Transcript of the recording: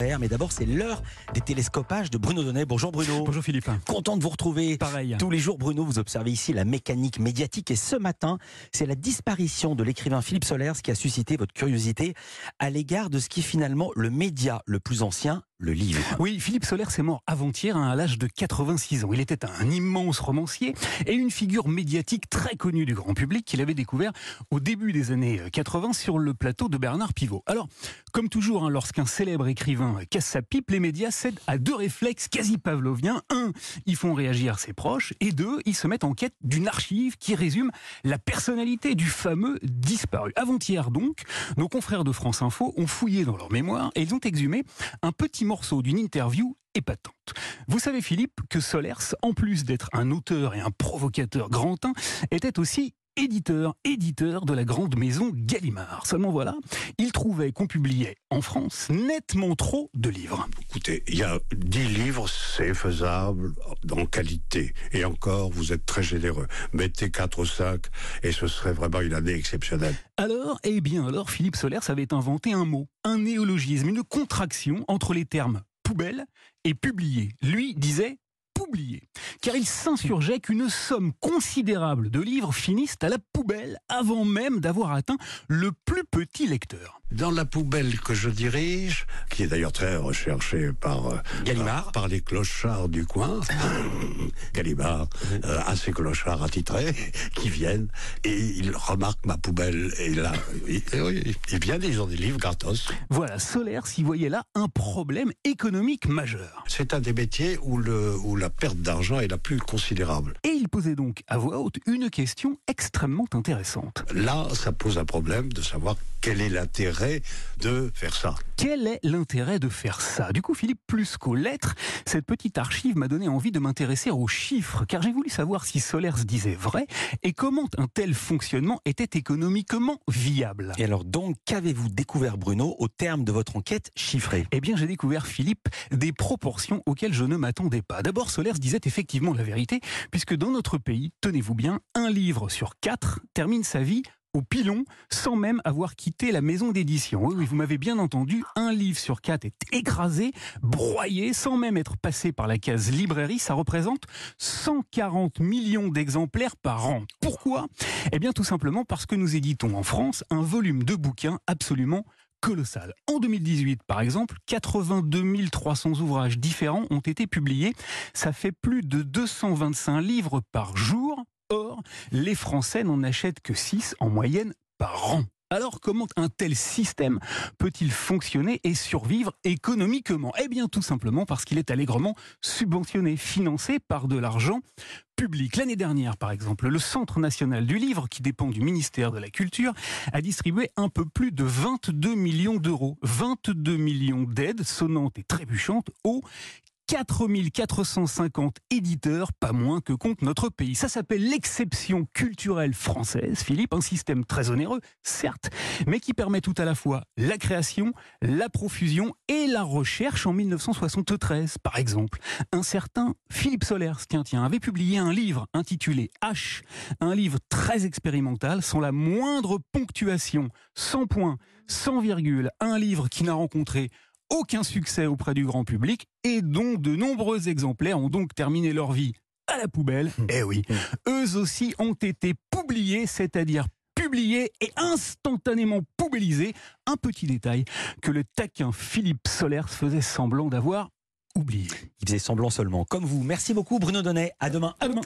Mais d'abord, c'est l'heure des télescopages de Bruno Donnet. Bonjour Bruno. Bonjour Philippe. Content de vous retrouver. Pareil. Tous les jours, Bruno, vous observez ici la mécanique médiatique. Et ce matin, c'est la disparition de l'écrivain Philippe Solers qui a suscité votre curiosité à l'égard de ce qui est finalement le média le plus ancien, le livre. Oui, Philippe Solers est mort avant-hier à l'âge de 86 ans. Il était un immense romancier et une figure médiatique très connue du grand public qu'il avait découvert au début des années 80 sur le plateau de Bernard Pivot. Alors, comme toujours, hein, lorsqu'un célèbre écrivain casse sa pipe, les médias cèdent à deux réflexes quasi pavloviens. Un, ils font réagir ses proches et deux, ils se mettent en quête d'une archive qui résume la personnalité du fameux disparu. Avant-hier donc, nos confrères de France Info ont fouillé dans leur mémoire et ils ont exhumé un petit morceau d'une interview épatante. Vous savez Philippe que Solers, en plus d'être un auteur et un provocateur grantin, était aussi éditeur, éditeur de la grande maison Gallimard. Seulement voilà, il trouvait qu'on publiait en France nettement trop de livres. Écoutez, il y a 10 livres, c'est faisable en qualité. Et encore, vous êtes très généreux. Mettez 4 ou 5 et ce serait vraiment une année exceptionnelle. Alors, eh bien alors, Philippe Solers avait inventé un mot, un néologisme, une contraction entre les termes poubelle et publier. Lui disait car il s'insurgeait qu'une somme considérable de livres finissent à la poubelle avant même d'avoir atteint le plus petit lecteur. Dans la poubelle que je dirige, qui est d'ailleurs très recherchée par euh, Gallimard. par, les clochards du coin, Gallimard euh, a ses clochards attitrés qui viennent et ils remarquent ma poubelle et là, ils, ils, ils viennent, ils ont des livres gratos. Voilà, Solaire s'y voyait là un problème économique majeur. C'est un des métiers où, le, où la perte d'argent est la plus considérable. Et il posait donc à voix haute une question extrêmement intéressante. Là, ça pose un problème de savoir quel est l'intérêt de faire ça? Quel est l'intérêt de faire ça? Du coup, Philippe, plus qu'aux lettres, cette petite archive m'a donné envie de m'intéresser aux chiffres, car j'ai voulu savoir si Solers disait vrai et comment un tel fonctionnement était économiquement viable. Et alors donc, qu'avez-vous découvert Bruno au terme de votre enquête chiffrée? Eh bien, j'ai découvert, Philippe, des proportions auxquelles je ne m'attendais pas. D'abord, Solers disait effectivement la vérité, puisque dans notre pays, tenez-vous bien, un livre sur quatre termine sa vie au pilon sans même avoir quitté la maison d'édition. Oui, vous m'avez bien entendu, un livre sur quatre est écrasé, broyé, sans même être passé par la case librairie. Ça représente 140 millions d'exemplaires par an. Pourquoi? Eh bien, tout simplement parce que nous éditons en France un volume de bouquins absolument colossal. En 2018, par exemple, 82 300 ouvrages différents ont été publiés. Ça fait plus de 225 livres par jour. Or, les Français n'en achètent que 6 en moyenne par an. Alors comment un tel système peut-il fonctionner et survivre économiquement? Eh bien tout simplement parce qu'il est allègrement subventionné, financé par de l'argent public. L'année dernière, par exemple, le Centre national du livre, qui dépend du ministère de la Culture, a distribué un peu plus de 22 millions d'euros. 22 millions d'aides sonnantes et trébuchantes aux 4450 éditeurs, pas moins que compte notre pays. Ça s'appelle l'exception culturelle française, Philippe, un système très onéreux, certes, mais qui permet tout à la fois la création, la profusion et la recherche en 1973, par exemple. Un certain Philippe Solers, tiens, tiens, avait publié un livre intitulé H, un livre très expérimental, sans la moindre ponctuation, sans point, sans virgule, un livre qui n'a rencontré aucun succès auprès du grand public et dont de nombreux exemplaires ont donc terminé leur vie à la poubelle. Eh oui, eux aussi ont été publiés, c'est-à-dire publiés et instantanément poubellisés. Un petit détail que le taquin Philippe Solers faisait semblant d'avoir oublié. Il faisait semblant seulement, comme vous. Merci beaucoup Bruno Donnet. À demain. À demain.